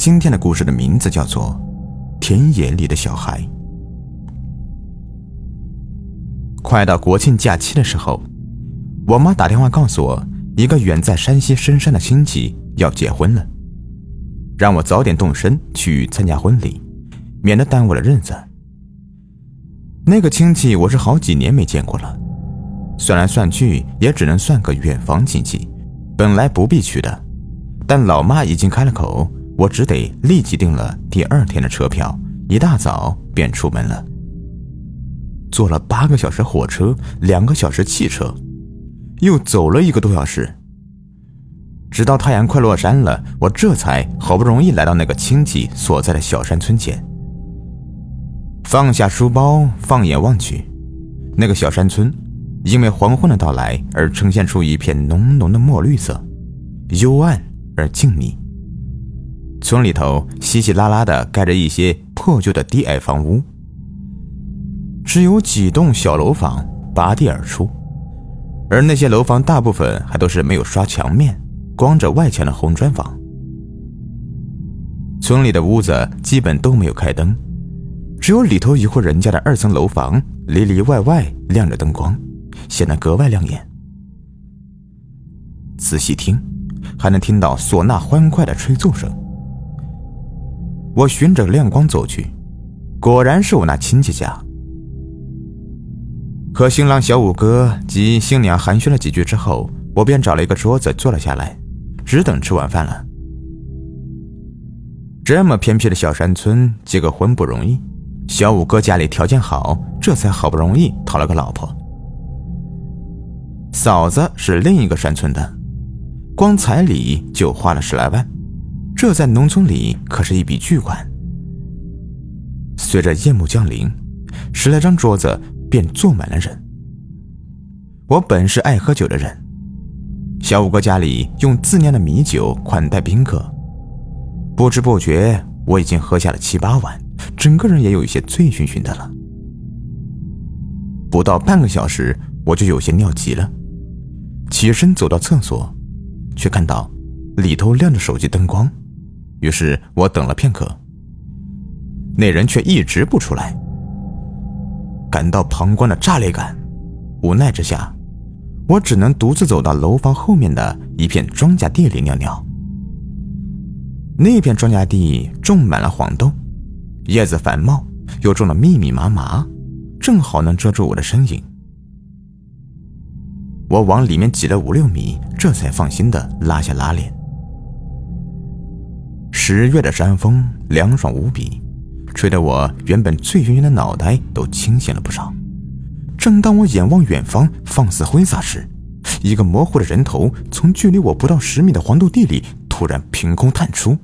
今天的故事的名字叫做《田野里的小孩》。快到国庆假期的时候，我妈打电话告诉我，一个远在山西深山的亲戚要结婚了，让我早点动身去参加婚礼，免得耽误了日子。那个亲戚我是好几年没见过了，算来算去也只能算个远房亲戚，本来不必去的，但老妈已经开了口，我只得立即订了第二天的车票，一大早便出门了。坐了八个小时火车，两个小时汽车，又走了一个多小时，直到太阳快落山了，我这才好不容易来到那个亲戚所在的小山村前。放下书包，放眼望去，那个小山村因为黄昏的到来而呈现出一片浓浓的墨绿色，幽暗而静谧。村里头稀稀拉拉的盖着一些破旧的低矮房屋。只有几栋小楼房拔地而出，而那些楼房大部分还都是没有刷墙面、光着外墙的红砖房。村里的屋子基本都没有开灯，只有里头一户人家的二层楼房里里外外亮着灯光，显得格外亮眼。仔细听，还能听到唢呐欢快的吹奏声。我循着亮光走去，果然是我那亲戚家。和新郎小五哥及新娘寒暄了几句之后，我便找了一个桌子坐了下来，只等吃晚饭了。这么偏僻的小山村结个婚不容易，小五哥家里条件好，这才好不容易讨了个老婆。嫂子是另一个山村的，光彩礼就花了十来万，这在农村里可是一笔巨款。随着夜幕降临，十来张桌子。便坐满了人。我本是爱喝酒的人，小五哥家里用自酿的米酒款待宾客，不知不觉我已经喝下了七八碗，整个人也有一些醉醺醺的了。不到半个小时，我就有些尿急了，起身走到厕所，却看到里头亮着手机灯光，于是我等了片刻，那人却一直不出来。感到旁观的炸裂感，无奈之下，我只能独自走到楼房后面的一片庄稼地里尿尿。那片庄稼地种满了黄豆，叶子繁茂，又种得密密麻麻，正好能遮住我的身影。我往里面挤了五六米，这才放心的拉下拉链。十月的山风凉爽无比。吹得我原本醉醺醺的脑袋都清醒了不少。正当我眼望远方，放肆挥洒时，一个模糊的人头从距离我不到十米的黄豆地里突然凭空探出，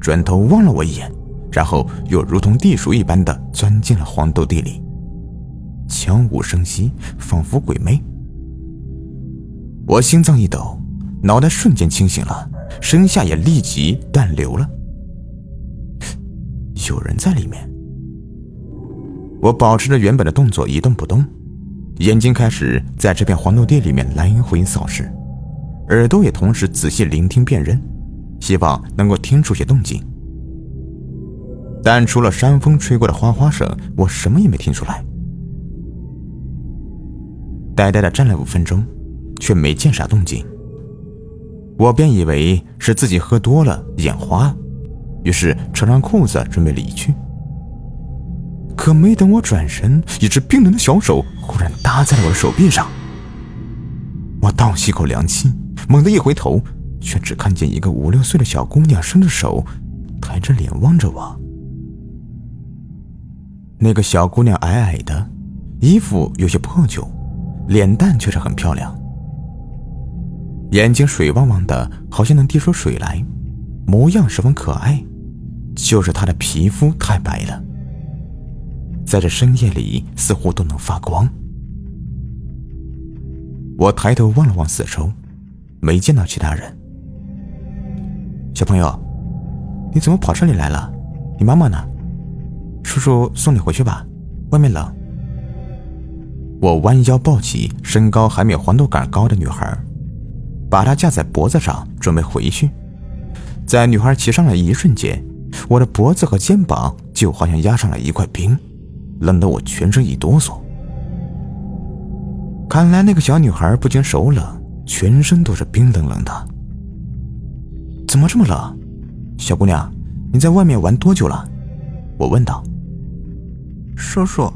转头望了我一眼，然后又如同地鼠一般的钻进了黄豆地里，悄无声息，仿佛鬼魅。我心脏一抖，脑袋瞬间清醒了，身下也立即断流了。有人在里面。我保持着原本的动作一动不动，眼睛开始在这片黄豆地里面来回扫视，耳朵也同时仔细聆听辨认，希望能够听出些动静。但除了山风吹过的哗哗声，我什么也没听出来。呆呆的站了五分钟，却没见啥动静。我便以为是自己喝多了，眼花。于是扯上裤子准备离去，可没等我转身，一只冰冷的小手忽然搭在了我的手臂上。我倒吸口凉气，猛地一回头，却只看见一个五六岁的小姑娘伸着手，抬着脸望着我。那个小姑娘矮矮的，衣服有些破旧，脸蛋却是很漂亮，眼睛水汪汪的，好像能滴出水来，模样十分可爱。就是她的皮肤太白了，在这深夜里似乎都能发光。我抬头望了望四周，没见到其他人。小朋友，你怎么跑这里来了？你妈妈呢？叔叔送你回去吧，外面冷。我弯腰抱起身高还没有黄豆杆高的女孩，把她架在脖子上，准备回去。在女孩骑上来一瞬间，我的脖子和肩膀就好像压上了一块冰，冷得我全身一哆嗦。看来那个小女孩不仅手冷，全身都是冰冷冷的。怎么这么冷？小姑娘，你在外面玩多久了？我问道。叔叔，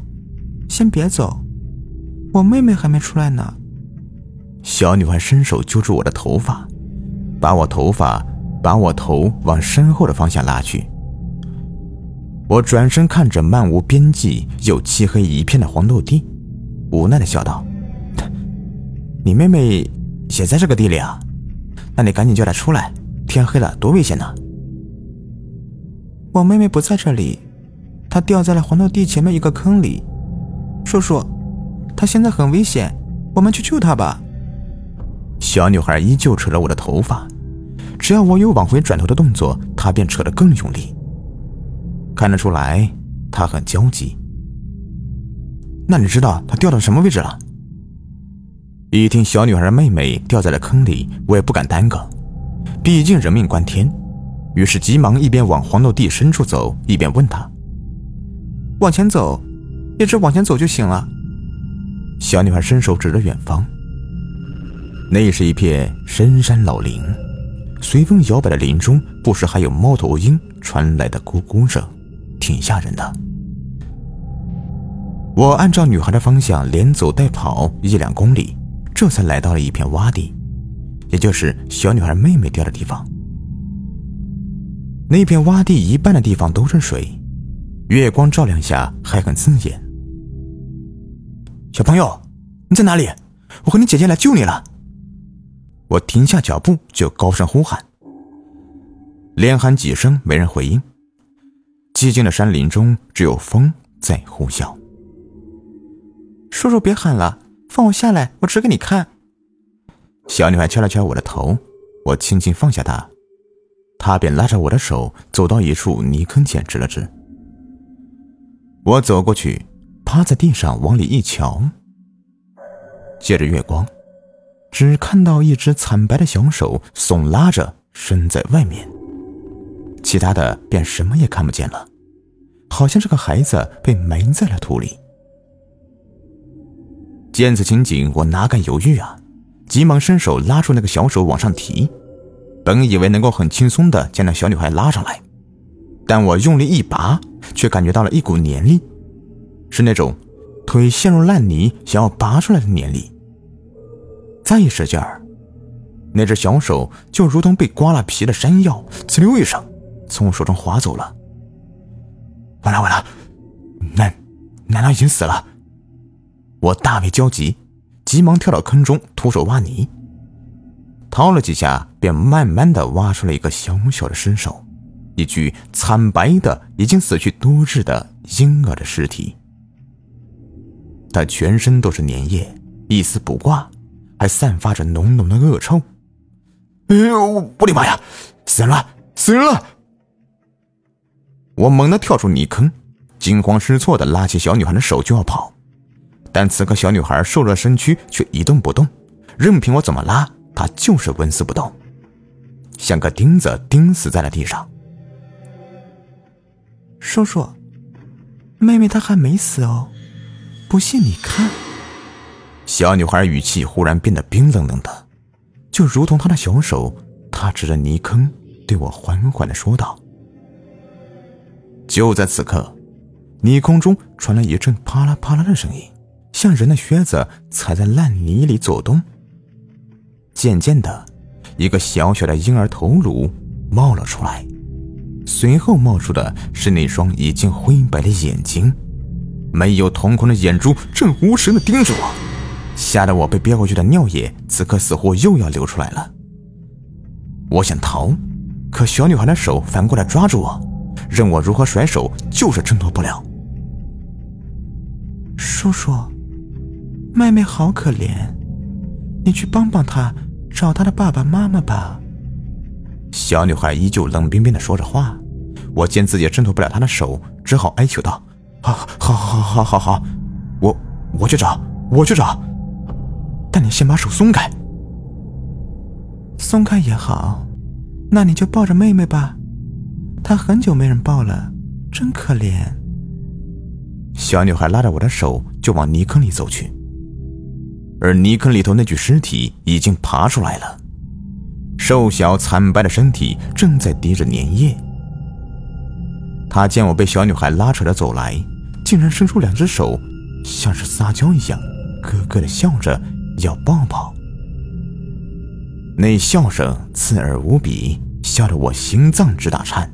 先别走，我妹妹还没出来呢。小女孩伸手揪住我的头发，把我头发，把我头往身后的方向拉去。我转身看着漫无边际又漆黑一片的黄豆地，无奈的笑道：“你妹妹也在这个地里啊？那你赶紧叫她出来。”天黑了，多危险呢！我妹妹不在这里，她掉在了黄豆地前面一个坑里。叔叔，她现在很危险，我们去救她吧。小女孩依旧扯着我的头发，只要我有往回转头的动作，她便扯得更用力。看得出来，她很焦急。那你知道她掉到什么位置了？一听小女孩的妹妹掉在了坑里，我也不敢耽搁。毕竟人命关天，于是急忙一边往黄豆地深处走，一边问他：“往前走，一直往前走就行了。”小女孩伸手指着远方，那是一片深山老林，随风摇摆的林中，不时还有猫头鹰传来的咕咕声，挺吓人的。我按照女孩的方向连走带跑一两公里，这才来到了一片洼地。也就是小女孩妹妹掉的地方，那片洼地一半的地方都是水，月光照亮下还很刺眼。小朋友，你在哪里？我和你姐姐来救你了。我停下脚步就高声呼喊，连喊几声没人回应，寂静的山林中只有风在呼啸。叔叔别喊了，放我下来，我指给你看。小女孩敲了敲我的头，我轻轻放下她，她便拉着我的手走到一处泥坑前，指了指。我走过去，趴在地上往里一瞧，借着月光，只看到一只惨白的小手耸拉着伸在外面，其他的便什么也看不见了，好像这个孩子被埋在了土里。见此情景，我哪敢犹豫啊！急忙伸手拉住那个小手往上提，本以为能够很轻松的将那小女孩拉上来，但我用力一拔，却感觉到了一股黏力，是那种腿陷入烂泥想要拔出来的黏力。再一使劲儿，那只小手就如同被刮了皮的山药，呲溜一声从我手中滑走了。完了完了，难难道已经死了？我大为焦急。急忙跳到坑中，徒手挖泥，掏了几下，便慢慢的挖出了一个小小的尸首，一具惨白的、已经死去多日的婴儿的尸体。他全身都是粘液，一丝不挂，还散发着浓浓的恶臭。哎呦，我的妈呀！死人了，死人了！我猛地跳出泥坑，惊慌失措的拉起小女孩的手就要跑。但此刻，小女孩瘦弱身躯却一动不动，任凭我怎么拉，她就是纹丝不动，像个钉子钉死在了地上。叔叔，妹妹她还没死哦，不信你看。小女孩语气忽然变得冰冷冷的，就如同她的小手。她指着泥坑，对我缓缓的说道。就在此刻，泥空中传来一阵啪啦啪啦的声音。像人的靴子踩在烂泥里走动。渐渐的，一个小小的婴儿头颅冒了出来，随后冒出的是那双已经灰白的眼睛，没有瞳孔的眼珠正无神的盯着我，吓得我被憋回去的尿液此刻似乎又要流出来了。我想逃，可小女孩的手反过来抓住我，任我如何甩手就是挣脱不了。叔叔。妹妹好可怜，你去帮帮她，找她的爸爸妈妈吧。小女孩依旧冷冰冰的说着话，我见自己挣脱不了她的手，只好哀求道：“好，好，好，好，好，好，我我去找，我去找，你先把手松开。松开也好，那你就抱着妹妹吧，她很久没人抱了，真可怜。小女孩拉着我的手就往泥坑里走去，而泥坑里头那具尸体已经爬出来了，瘦小惨白的身体正在滴着粘液。他见我被小女孩拉扯着走来，竟然伸出两只手，像是撒娇一样，咯咯的笑着要抱抱。那笑声刺耳无比，笑得我心脏直打颤。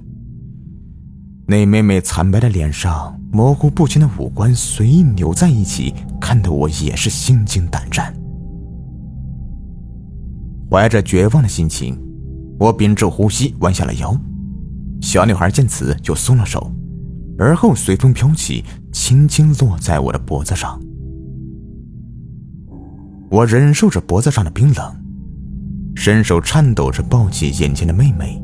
那妹妹惨白的脸上，模糊不清的五官随意扭在一起，看得我也是心惊胆战。怀着绝望的心情，我屏住呼吸，弯下了腰。小女孩见此就松了手，而后随风飘起，轻轻落在我的脖子上。我忍受着脖子上的冰冷。伸手颤抖着抱起眼前的妹妹。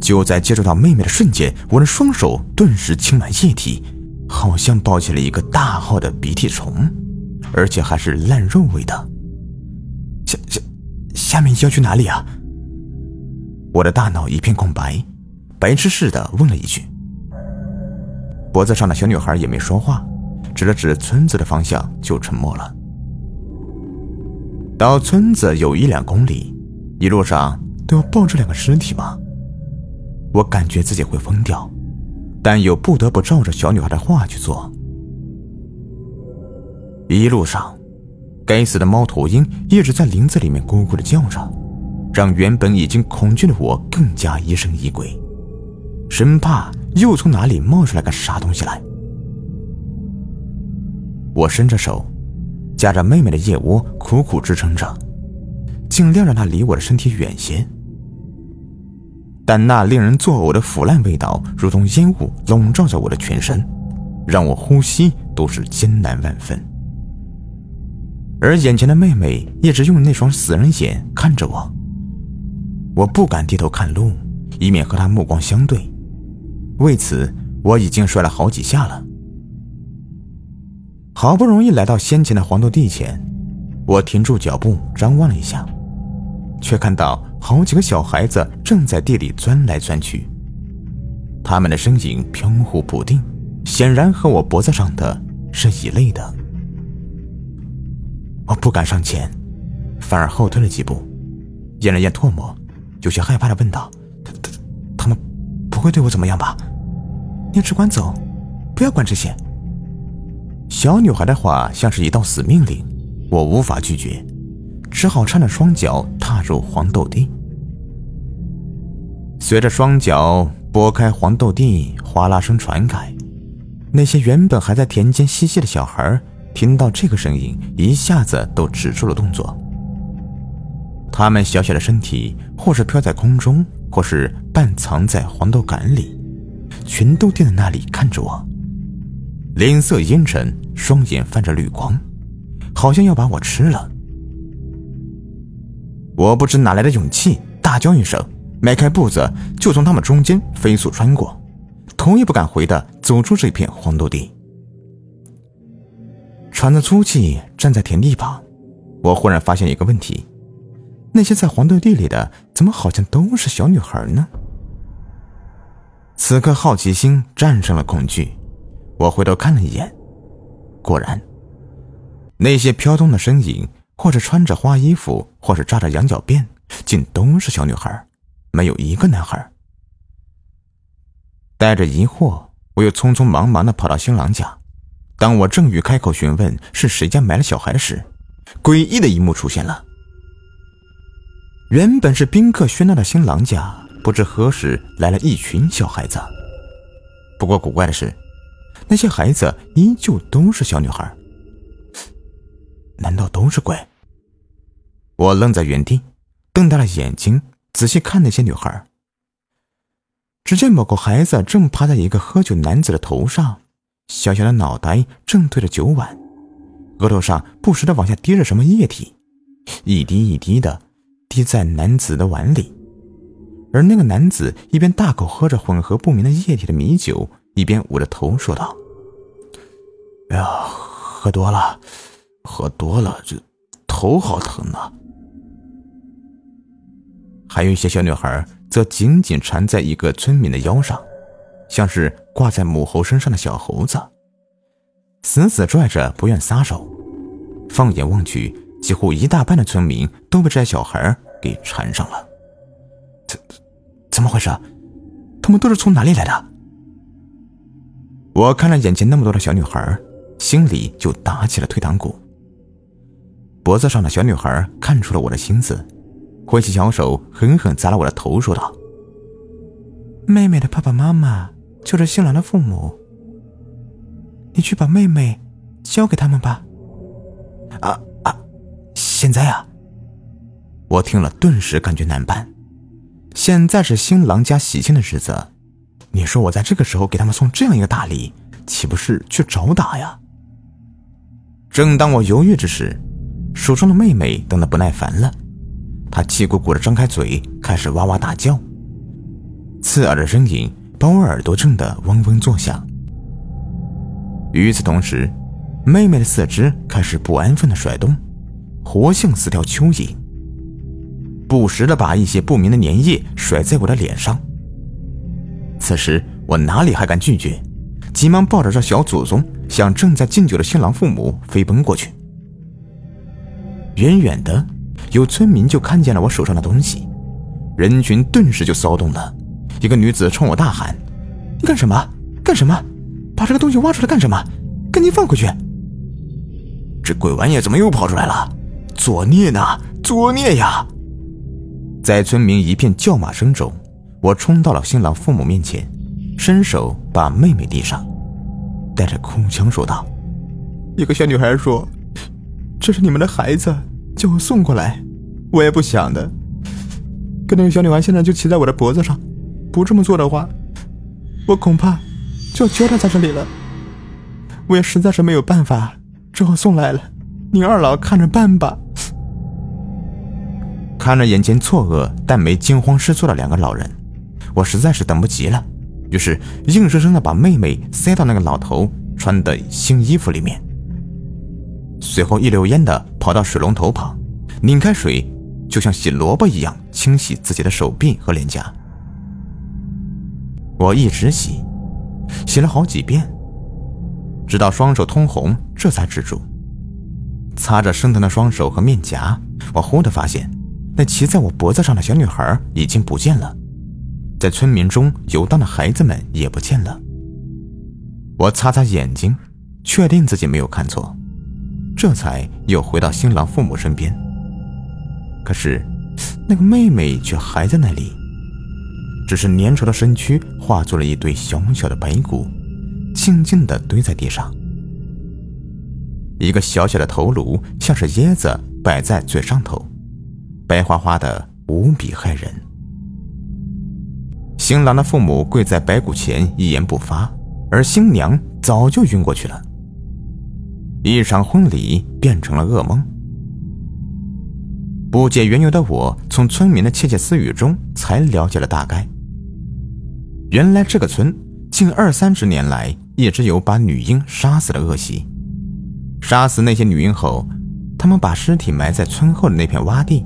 就在接触到妹妹的瞬间，我的双手顿时充满液体，好像抱起了一个大号的鼻涕虫，而且还是烂肉味的。下下，下面要去哪里啊？我的大脑一片空白，白痴似的问了一句。脖子上的小女孩也没说话，指了指村子的方向，就沉默了。到村子有一两公里，一路上都要抱着两个尸体吗？我感觉自己会疯掉，但又不得不照着小女孩的话去做。一路上，该死的猫头鹰一直在林子里面咕咕的叫着，让原本已经恐惧的我更加疑神疑鬼，生怕又从哪里冒出来个啥东西来。我伸着手。夹着妹妹的腋窝，苦苦支撑着，尽量让她离我的身体远些。但那令人作呕的腐烂味道，如同烟雾笼罩着我的全身，让我呼吸都是艰难万分。而眼前的妹妹一直用那双死人眼看着我，我不敢低头看路，以免和她目光相对。为此，我已经摔了好几下了。好不容易来到先前的黄豆地前，我停住脚步，张望了一下，却看到好几个小孩子正在地里钻来钻去。他们的身影飘忽不定，显然和我脖子上的是一类的。我不敢上前，反而后退了几步，咽了咽唾沫，有些害怕的问道：“他他他们不会对我怎么样吧？你只管走，不要管这些。”小女孩的话像是一道死命令，我无法拒绝，只好搀着双脚踏入黄豆地。随着双脚拨开黄豆地，哗啦声传开，那些原本还在田间嬉戏的小孩听到这个声音，一下子都止住了动作。他们小小的身体，或是飘在空中，或是半藏在黄豆杆里，全都定在那里看着我。脸色阴沉，双眼泛着绿光，好像要把我吃了。我不知哪来的勇气，大叫一声，迈开步子就从他们中间飞速穿过，头也不敢回的走出这片黄豆地。喘着粗气站在田地旁，我忽然发现一个问题：那些在黄豆地里的，怎么好像都是小女孩呢？此刻好奇心战胜了恐惧。我回头看了一眼，果然，那些飘动的身影，或者穿着花衣服，或是扎着羊角辫，竟都是小女孩，没有一个男孩。带着疑惑，我又匆匆忙忙的跑到新郎家。当我正欲开口询问是谁家埋了小孩时，诡异的一幕出现了。原本是宾客喧闹的新郎家，不知何时来了一群小孩子。不过古怪的是。那些孩子依旧都是小女孩，难道都是鬼？我愣在原地，瞪大了眼睛，仔细看那些女孩。只见某个孩子正趴在一个喝酒男子的头上，小小的脑袋正对着酒碗，额头上不时的往下滴着什么液体，一滴一滴的滴在男子的碗里。而那个男子一边大口喝着混合不明的液体的米酒。一边捂着头说道：“哎呀，喝多了，喝多了，这头好疼啊！”还有一些小女孩则紧紧缠在一个村民的腰上，像是挂在母猴身上的小猴子，死死拽着不愿撒手。放眼望去，几乎一大半的村民都被这些小孩给缠上了。怎怎么回事？他们都是从哪里来的？我看了眼前那么多的小女孩，心里就打起了退堂鼓。脖子上的小女孩看出了我的心思，挥起小手狠狠砸了我的头，说道：“妹妹的爸爸妈妈就是新郎的父母，你去把妹妹交给他们吧。”啊啊！现在啊，我听了顿时感觉难办。现在是新郎家喜庆的日子，你说我在这个时候给他们送这样一个大礼，岂不是去找打呀？正当我犹豫之时，手中的妹妹等得不耐烦了，她气鼓鼓的张开嘴，开始哇哇大叫，刺耳的声音把我耳朵震得嗡嗡作响。与此同时，妹妹的四肢开始不安分的甩动，活像四条蚯蚓，不时的把一些不明的粘液甩在我的脸上。此时我哪里还敢拒绝，急忙抱着这小祖宗向正在敬酒的新郎父母飞奔过去。远远的，有村民就看见了我手上的东西，人群顿时就骚动了。一个女子冲我大喊：“你干什么？干什么？把这个东西挖出来干什么？赶紧放回去！”这鬼玩意怎么又跑出来了？作孽呢！作孽呀！在村民一片叫骂声中，我冲到了新郎父母面前，伸手把妹妹递上，带着哭腔说道：“一个小女孩说。”这是你们的孩子，叫我送过来，我也不想的。可那个小女孩现在就骑在我的脖子上，不这么做的话，我恐怕就要交代在这里了。我也实在是没有办法，只好送来了。您二老看着办吧。看着眼前错愕但没惊慌失措的两个老人，我实在是等不及了，于是硬生生的把妹妹塞到那个老头穿的新衣服里面。随后一溜烟的跑到水龙头旁，拧开水，就像洗萝卜一样清洗自己的手臂和脸颊。我一直洗，洗了好几遍，直到双手通红，这才止住。擦着生疼的双手和面颊，我忽地发现，那骑在我脖子上的小女孩已经不见了，在村民中游荡的孩子们也不见了。我擦擦眼睛，确定自己没有看错。这才又回到新郎父母身边。可是，那个妹妹却还在那里，只是粘稠的身躯化作了一堆小小的白骨，静静地堆在地上。一个小小的头颅像是椰子摆在最上头，白花花的，无比骇人。新郎的父母跪在白骨前一言不发，而新娘早就晕过去了。一场婚礼变成了噩梦。不解缘由的我，从村民的窃窃私语中才了解了大概。原来这个村近二三十年来一直有把女婴杀死的恶习。杀死那些女婴后，他们把尸体埋在村后的那片洼地，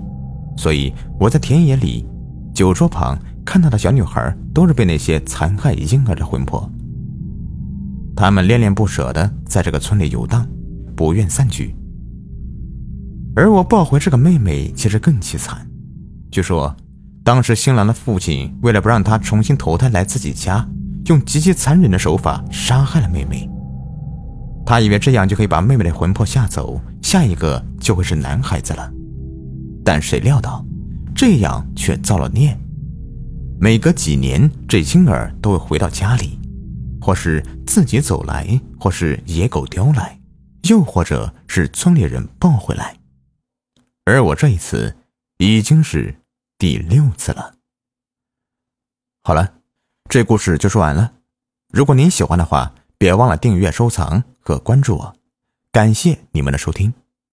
所以我在田野里、酒桌旁看到的小女孩，都是被那些残害婴儿的魂魄。他们恋恋不舍的在这个村里游荡。不愿散去，而我抱回这个妹妹，其实更凄惨。据说，当时新郎的父亲为了不让她重新投胎来自己家，用极其残忍的手法杀害了妹妹。他以为这样就可以把妹妹的魂魄吓走，下一个就会是男孩子了。但谁料到，这样却造了孽。每隔几年，这婴儿都会回到家里，或是自己走来，或是野狗叼来。又或者是村里人抱回来，而我这一次已经是第六次了。好了，这故事就说完了。如果您喜欢的话，别忘了订阅、收藏和关注我。感谢你们的收听。